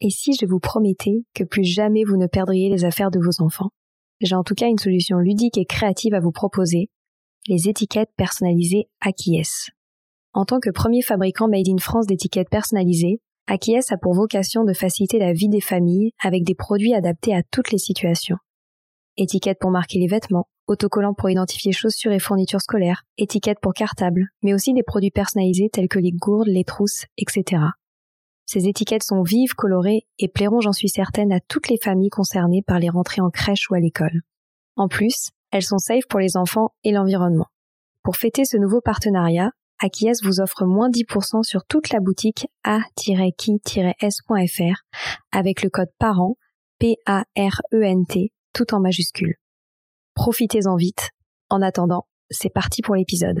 Et si je vous promettais que plus jamais vous ne perdriez les affaires de vos enfants J'ai en tout cas une solution ludique et créative à vous proposer, les étiquettes personnalisées Akies. En tant que premier fabricant made in France d'étiquettes personnalisées, Akies a pour vocation de faciliter la vie des familles avec des produits adaptés à toutes les situations. Étiquettes pour marquer les vêtements, autocollants pour identifier chaussures et fournitures scolaires, étiquettes pour cartables, mais aussi des produits personnalisés tels que les gourdes, les trousses, etc. Ces étiquettes sont vives, colorées et plairont, j'en suis certaine, à toutes les familles concernées par les rentrées en crèche ou à l'école. En plus, elles sont safe pour les enfants et l'environnement. Pour fêter ce nouveau partenariat, Akies vous offre moins 10% sur toute la boutique a-qui-s.fr avec le code PARENT, P-A-R-E-N-T, tout en majuscule. Profitez-en vite. En attendant, c'est parti pour l'épisode.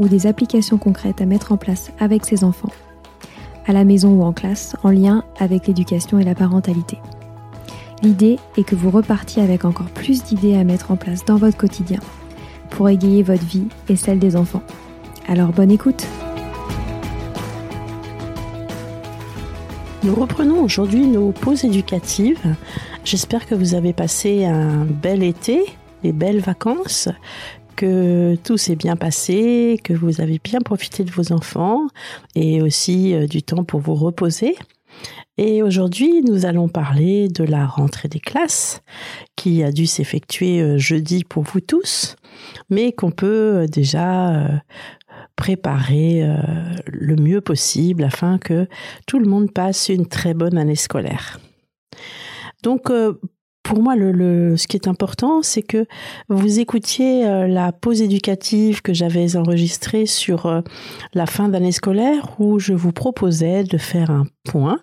ou des applications concrètes à mettre en place avec ses enfants, à la maison ou en classe, en lien avec l'éducation et la parentalité. L'idée est que vous repartiez avec encore plus d'idées à mettre en place dans votre quotidien pour égayer votre vie et celle des enfants. Alors bonne écoute Nous reprenons aujourd'hui nos pauses éducatives. J'espère que vous avez passé un bel été, des belles vacances, que tout s'est bien passé, que vous avez bien profité de vos enfants et aussi euh, du temps pour vous reposer. Et aujourd'hui, nous allons parler de la rentrée des classes qui a dû s'effectuer euh, jeudi pour vous tous, mais qu'on peut euh, déjà préparer le mieux possible afin que tout le monde passe une très bonne année scolaire. Donc, pour moi, ce qui est important, c'est que vous écoutiez euh, la pause éducative que j'avais enregistrée sur euh, la fin d'année scolaire où je vous proposais de faire un point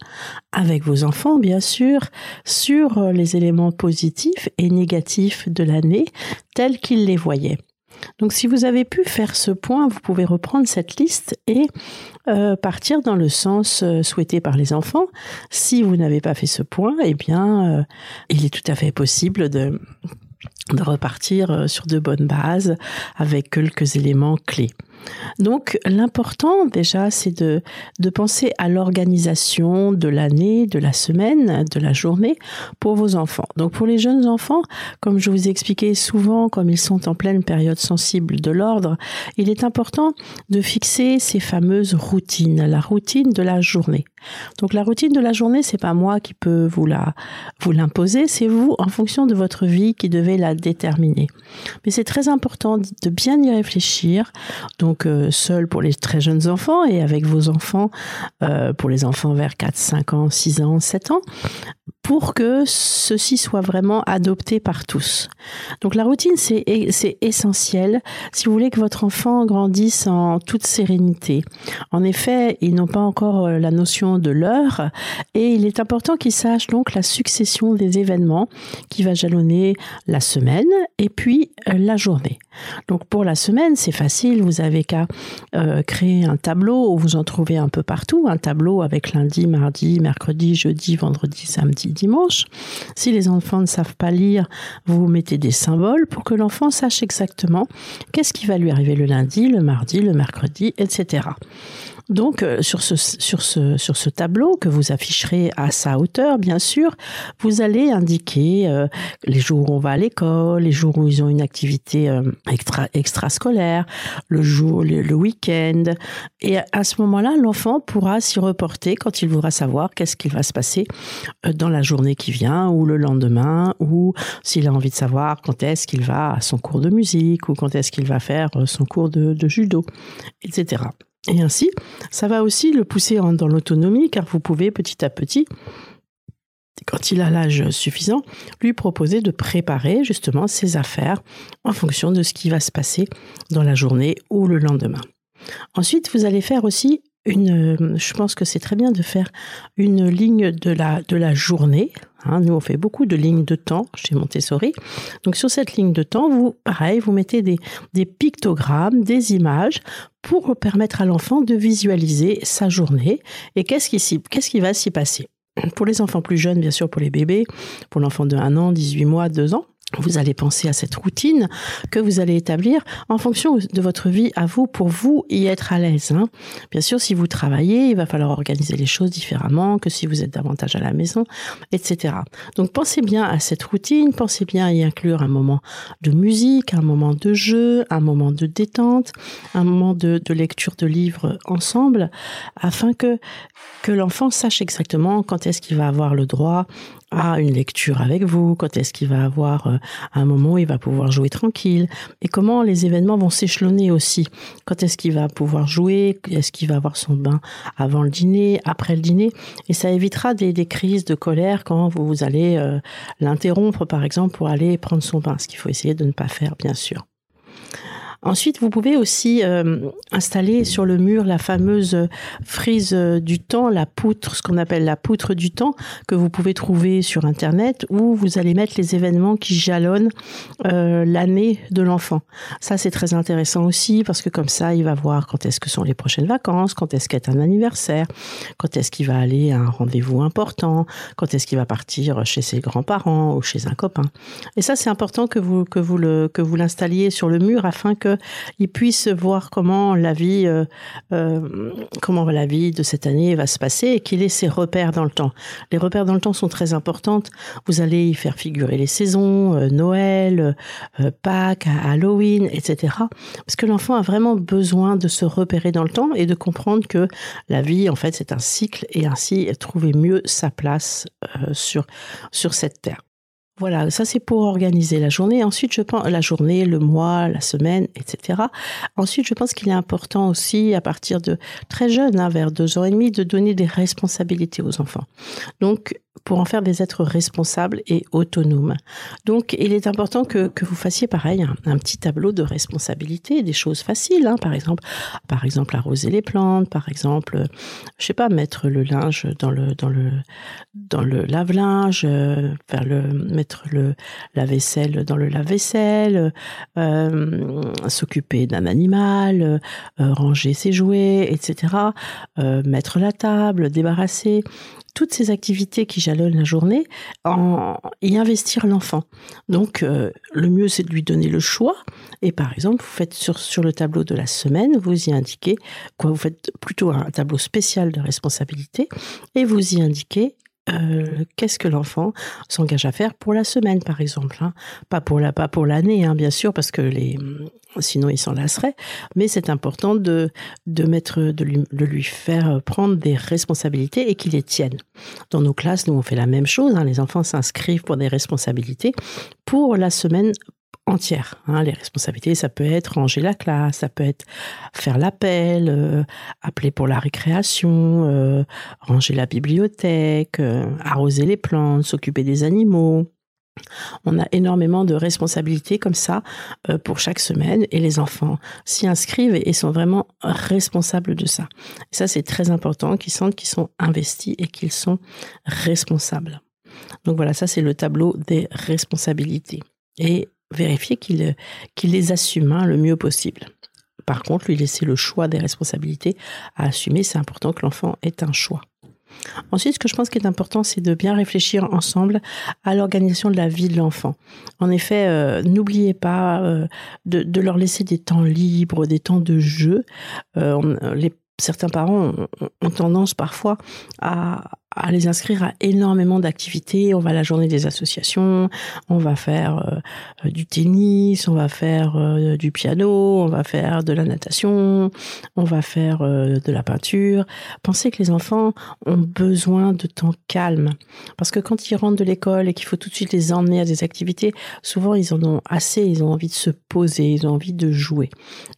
avec vos enfants, bien sûr, sur euh, les éléments positifs et négatifs de l'année tels qu'ils les voyaient. Donc si vous avez pu faire ce point, vous pouvez reprendre cette liste et euh, partir dans le sens euh, souhaité par les enfants. Si vous n'avez pas fait ce point, eh bien, euh, il est tout à fait possible de de repartir sur de bonnes bases avec quelques éléments clés. Donc l'important déjà, c'est de, de penser à l'organisation de l'année, de la semaine, de la journée pour vos enfants. Donc pour les jeunes enfants, comme je vous ai expliqué souvent, comme ils sont en pleine période sensible de l'ordre, il est important de fixer ces fameuses routines, la routine de la journée. Donc la routine de la journée, c'est pas moi qui peux vous la vous l'imposer, c'est vous en fonction de votre vie qui devez la déterminer. Mais c'est très important de bien y réfléchir. Donc euh, seul pour les très jeunes enfants et avec vos enfants euh, pour les enfants vers 4, 5 ans, 6 ans, 7 ans pour que ceci soit vraiment adopté par tous. Donc la routine, c'est essentiel si vous voulez que votre enfant grandisse en toute sérénité. En effet, ils n'ont pas encore euh, la notion de l'heure et il est important qu'ils sachent donc la succession des événements qui va jalonner la semaine et puis euh, la journée. Donc pour la semaine, c'est facile, vous avez qu'à euh, créer un tableau vous en trouvez un peu partout, un tableau avec lundi, mardi, mercredi, jeudi, vendredi, samedi, dimanche. Si les enfants ne savent pas lire, vous mettez des symboles pour que l'enfant sache exactement qu'est-ce qui va lui arriver le lundi, le mardi, le mercredi, etc. Donc euh, sur ce sur ce sur ce tableau que vous afficherez à sa hauteur, bien sûr, vous allez indiquer euh, les jours où on va à l'école, les jours où ils ont une activité euh, extra extrascolaire, le jour le, week-end, et à ce moment-là, l'enfant pourra s'y reporter quand il voudra savoir qu'est-ce qu'il va se passer dans la journée qui vient ou le lendemain, ou s'il a envie de savoir quand est-ce qu'il va à son cours de musique ou quand est-ce qu'il va faire son cours de, de judo, etc. Et ainsi, ça va aussi le pousser dans l'autonomie, car vous pouvez petit à petit, quand il a l'âge suffisant, lui proposer de préparer justement ses affaires en fonction de ce qui va se passer dans la journée ou le lendemain. Ensuite, vous allez faire aussi une, je pense que c'est très bien de faire une ligne de la, de la journée. Hein. nous, on fait beaucoup de lignes de temps chez Montessori. Donc, sur cette ligne de temps, vous, pareil, vous mettez des, des pictogrammes, des images pour permettre à l'enfant de visualiser sa journée et qu'est-ce qui, qu'est-ce qui va s'y passer. Pour les enfants plus jeunes, bien sûr, pour les bébés, pour l'enfant de 1 an, 18 mois, 2 ans, vous allez penser à cette routine que vous allez établir en fonction de votre vie à vous pour vous y être à l'aise. Hein. Bien sûr, si vous travaillez, il va falloir organiser les choses différemment que si vous êtes davantage à la maison, etc. Donc pensez bien à cette routine, pensez bien à y inclure un moment de musique, un moment de jeu, un moment de détente, un moment de, de lecture de livres ensemble, afin que, que l'enfant sache exactement quand est-ce qu'il va avoir le droit à une lecture avec vous, quand est-ce qu'il va avoir euh, un moment où il va pouvoir jouer tranquille, et comment les événements vont s'échelonner aussi. Quand est-ce qu'il va pouvoir jouer, est-ce qu'il va avoir son bain avant le dîner, après le dîner, et ça évitera des, crises de colère quand vous allez euh, l'interrompre, par exemple, pour aller prendre son bain, ce qu'il faut essayer de ne pas faire, bien sûr. Ensuite, vous pouvez aussi euh, installer sur le mur la fameuse frise du temps, la poutre, ce qu'on appelle la poutre du temps, que vous pouvez trouver sur Internet, où vous allez mettre les événements qui jalonnent euh, l'année de l'enfant. Ça, c'est très intéressant aussi, parce que comme ça, il va voir quand est-ce que sont les prochaines vacances, quand est-ce qu'est un anniversaire, quand est-ce qu'il va aller à un rendez-vous important, quand est-ce qu'il va partir chez ses grands-parents ou chez un copain. Et ça, c'est important que vous que vous que vous l'installiez sur le mur afin que qu'ils puissent voir comment la vie, euh, euh, comment la vie de cette année va se passer et qu'il ait ses repères dans le temps. Les repères dans le temps sont très importantes. Vous allez y faire figurer les saisons, euh, Noël, Pâques, Halloween, etc. Parce que l'enfant a vraiment besoin de se repérer dans le temps et de comprendre que la vie, en fait, c'est un cycle et ainsi trouver mieux sa place sur sur cette terre. Voilà, ça c'est pour organiser la journée. Ensuite, je pense la journée, le mois, la semaine, etc. Ensuite, je pense qu'il est important aussi, à partir de très jeune, hein, vers deux ans et demi, de donner des responsabilités aux enfants. Donc, pour en faire des êtres responsables et autonomes. Donc, il est important que, que vous fassiez pareil, un, petit tableau de responsabilité, des choses faciles, hein, par exemple, par exemple arroser les plantes, par exemple, je sais pas, mettre le linge dans le dans le dans le lave-linge, euh, faire le mettre le la vaisselle dans le lave-vaisselle, euh, s'occuper d'un animal, euh, ranger ses jouets, etc. mettre la table, débarrasser toutes ces activités qui jalonnent la journée, en y investir l'enfant. Donc, euh, le mieux, c'est de lui donner le choix. Et par exemple, vous faites sur, sur le tableau de la semaine, vous y indiquez, quoi, vous faites plutôt un tableau spécial de responsabilité, et vous y indiquez euh, qu'est-ce que l'enfant s'engage à faire pour la semaine, par exemple. Hein? Pas pour la, pas pour l'année, hein, bien sûr, parce que les, sinon il s'en lasserait. Mais c'est important de, de mettre, de lui, de lui faire prendre des responsabilités et qu'il les tienne. Dans nos classes, nous on fait la même chose. Hein. Les enfants s'inscrivent pour des responsabilités pour la semaine entière. Hein. Les responsabilités, ça peut être ranger la classe, ça peut être faire l'appel, euh, appeler pour la récréation, euh, ranger la bibliothèque, euh, arroser les plantes, s'occuper des animaux. On a énormément de responsabilités comme ça pour chaque semaine et les enfants s'y inscrivent et sont vraiment responsables de ça. Et ça, c'est très important qu'ils sentent qu'ils sont investis et qu'ils sont responsables. Donc voilà, ça c'est le tableau des responsabilités. Et vérifier qu'il qu'il les assume hein, le mieux possible. par contre, lui laisser le choix des responsabilités à assumer. C'est important que l'enfant ait un choix. Ensuite, ce que je pense qui est important, c'est de bien réfléchir ensemble à l'organisation de la vie de l'enfant. En effet, euh, n'oubliez pas euh, de, leur laisser des temps libres, des temps de jeu. certains parents ont tendance parfois à, à les inscrire à énormément d'activités. On va à la journée des associations, on va faire euh, du tennis, on va faire euh, du piano, on va faire de la natation, on va faire euh, de la peinture. Pensez que les enfants ont besoin de temps calme. Parce que quand ils rentrent de l'école et qu'il faut tout de suite les emmener à des activités, souvent ils en ont assez, ils ont envie de se poser, ils ont envie de jouer.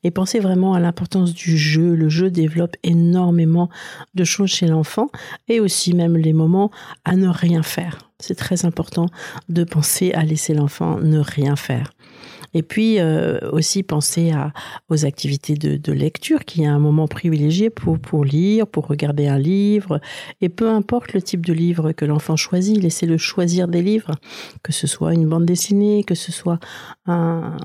Et pensez vraiment à l'importance du jeu. Le jeu développe énormément de choses chez l'enfant et aussi même les moments à ne rien faire. C'est très important de penser à laisser l'enfant ne rien faire. Et puis euh, aussi penser aux activités de, de, lecture, qui est un moment privilégié pour, pour lire, pour regarder un livre. Et peu importe le type de livre que l'enfant choisit, laissez-le choisir des livres, que ce soit une bande dessinée, que ce soit un,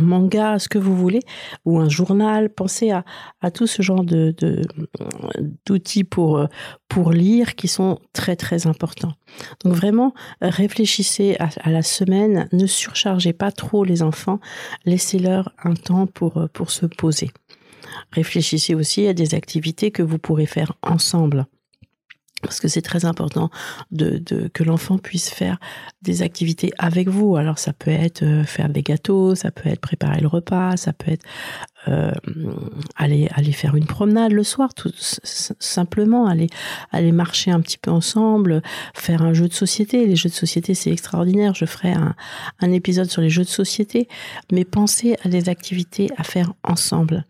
manga, ce que vous voulez, ou un journal. Pensez à, à tout ce genre de, d'outils pour, pour lire qui sont très très importants. Donc vraiment, réfléchissez à la semaine, ne surchargez pas trop les enfants, laissez-leur un temps pour, euh, pour se poser. Réfléchissez aussi à des activités que vous pourrez faire ensemble parce que c'est très important de, de que l'enfant puisse faire des activités avec vous. Alors ça peut être euh, faire des gâteaux, ça peut être préparer le repas, ça peut être euh, aller aller faire une promenade le soir, tout simplement aller aller marcher un petit peu ensemble, faire un jeu de société. Les jeux de société c'est extraordinaire. Je ferai un, épisode sur les jeux de société, mais pensez à des activités à faire ensemble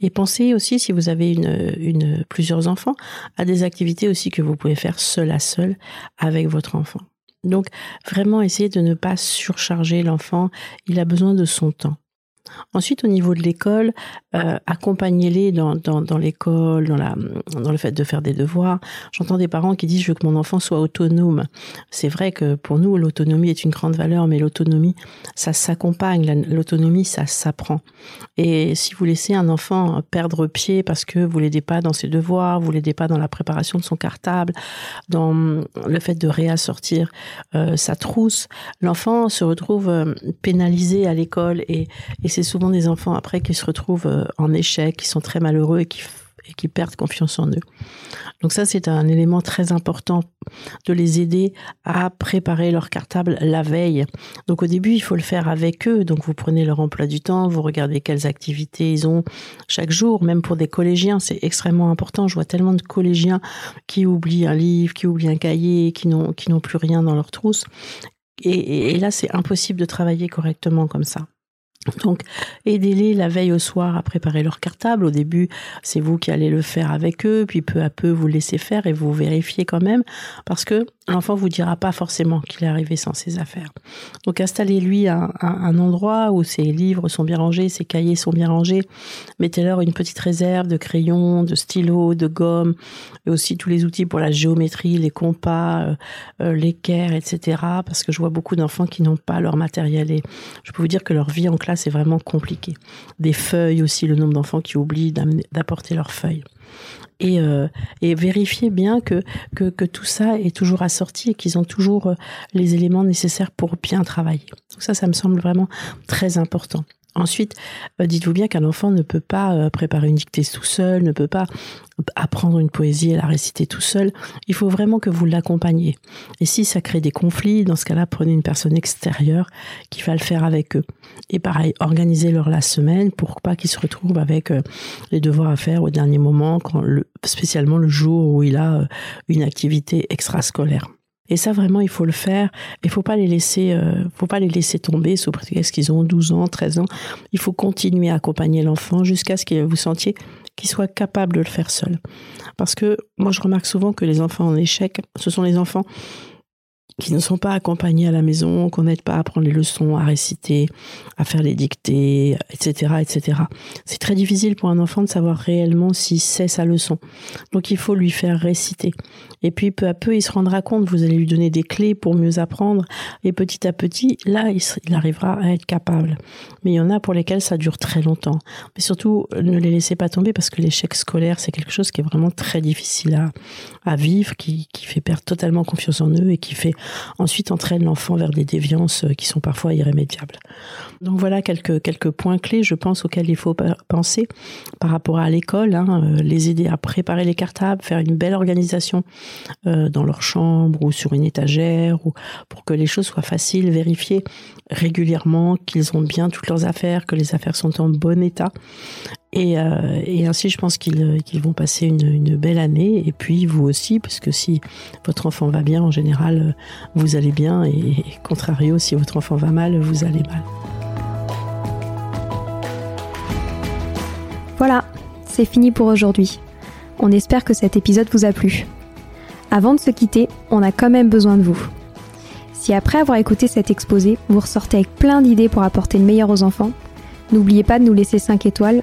et pensez aussi si vous avez une une plusieurs enfants à des activités aussi que vous pouvez faire seul à seul avec votre enfant. Donc vraiment essayez de ne pas surcharger l'enfant. Il a besoin de son temps. Ensuite, au niveau de l'école, euh, accompagnez-les dans, dans, l'école, dans, dans le fait de faire des devoirs. J'entends des parents qui disent je veux que mon enfant soit autonome. C'est vrai que pour nous, l'autonomie est une grande valeur, mais l'autonomie, ça s'accompagne. L'autonomie, ça s'apprend. Et si vous laissez un enfant perdre pied parce que vous l'aidez pas dans ses devoirs, vous l'aidez pas dans la préparation de son cartable, dans le fait de réassortir euh, sa trousse, l'enfant se retrouve euh, pénalisé à l'école et, et c'est souvent des enfants après qui se retrouvent euh, en échec, qui sont très malheureux et qui, et qui perdent confiance en eux. Donc ça, c'est un élément très important de les aider à préparer leur cartable la veille. Donc au début, il faut le faire avec eux. Donc vous prenez leur emploi du temps, vous regardez quelles activités ils ont chaque jour, même pour des collégiens, c'est extrêmement important. Je vois tellement de collégiens qui oublient un livre, qui oublient un cahier, qui n'ont plus rien dans leur trousse. Et là, c'est impossible de travailler correctement comme ça. Donc, aidez-les la veille au soir à préparer leur cartable. Au début, c'est vous qui allez le faire avec eux, puis peu à peu, vous laissez faire et vous vérifiez quand même, parce que l'enfant vous dira pas forcément qu'il est arrivé sans ses affaires. Donc, installez-lui un, un, endroit où ses livres sont bien rangés, ses cahiers sont bien rangés. Mettez-leur une petite réserve de crayons, de stylos, de gomme, et aussi tous les outils pour la géométrie, les compas, euh, euh l'équerre, etc. Parce que je vois beaucoup d'enfants qui n'ont pas leur matériel et je peux vous dire que leur vie en classe c'est vraiment compliqué. Des feuilles aussi, le nombre d'enfants qui oublient d'apporter leurs feuilles. Et, euh, et vérifier bien que, que, que, tout ça est toujours assorti et qu'ils ont toujours euh, les éléments nécessaires pour bien travailler. Donc ça, ça me semble vraiment très important. Ensuite, euh, dites-vous bien qu'un enfant ne peut pas euh, préparer une dictée tout seul, ne peut pas apprendre une poésie et la réciter tout seul. Il faut vraiment que vous l'accompagniez. Et si ça crée des conflits, dans ce cas-là, prenez une personne extérieure qui va le faire avec eux. Et pareil, organisez-leur la semaine pour pas qu'ils se retrouvent avec euh, les devoirs à faire au dernier moment, spécialement le jour où il a une activité extrascolaire. Et ça, vraiment, il faut le faire. Il faut pas les laisser, euh, faut pas les laisser tomber sous prétexte qu'ils ont 12 ans, 13 ans. Il faut continuer à accompagner l'enfant jusqu'à ce que vous sentiez qu'il soit capable de le faire seul. Parce que moi, je remarque souvent que les enfants en échec, ce sont les enfants qui ne sont pas accompagnés à la maison, qu'on n'aide pas à prendre les leçons, à réciter, à faire les dictées, etc., etc. C'est très difficile pour un enfant de savoir réellement s'il sait sa leçon. Donc il faut lui faire réciter. Et puis peu à peu, il se rendra compte, vous allez lui donner des clés pour mieux apprendre. Et petit à petit, là, il, arrivera à être capable. Mais il y en a pour lesquels ça dure très longtemps. Mais surtout, ne les laissez pas tomber parce que l'échec scolaire, c'est quelque chose qui est vraiment très difficile à, vivre, qui fait perdre totalement confiance en eux et qui fait ensuite entraîne l'enfant vers des déviances euh, qui sont parfois irrémédiables. Donc voilà quelques, points clés, je pense, auxquels il faut penser par rapport à l'école, hein, euh, les aider à préparer les cartables, faire une belle organisation euh, dans leur chambre ou sur une étagère, ou pour que les choses soient faciles, vérifier régulièrement qu'ils ont bien toutes leurs affaires, que les affaires sont en bon état. Et, euh, et ainsi, je pense qu'ils qu'ils vont passer une, une, belle année. Et puis, vous aussi, parce que si votre enfant va bien, en général, vous allez bien. Et contrario, si votre enfant va mal, vous allez mal. Voilà, c'est fini pour aujourd'hui. On espère que cet épisode vous a plu. Avant de se quitter, on a quand même besoin de vous. Si après avoir écouté cet exposé, vous ressortez avec plein d'idées pour apporter le meilleur aux enfants, n'oubliez pas de nous laisser 5 étoiles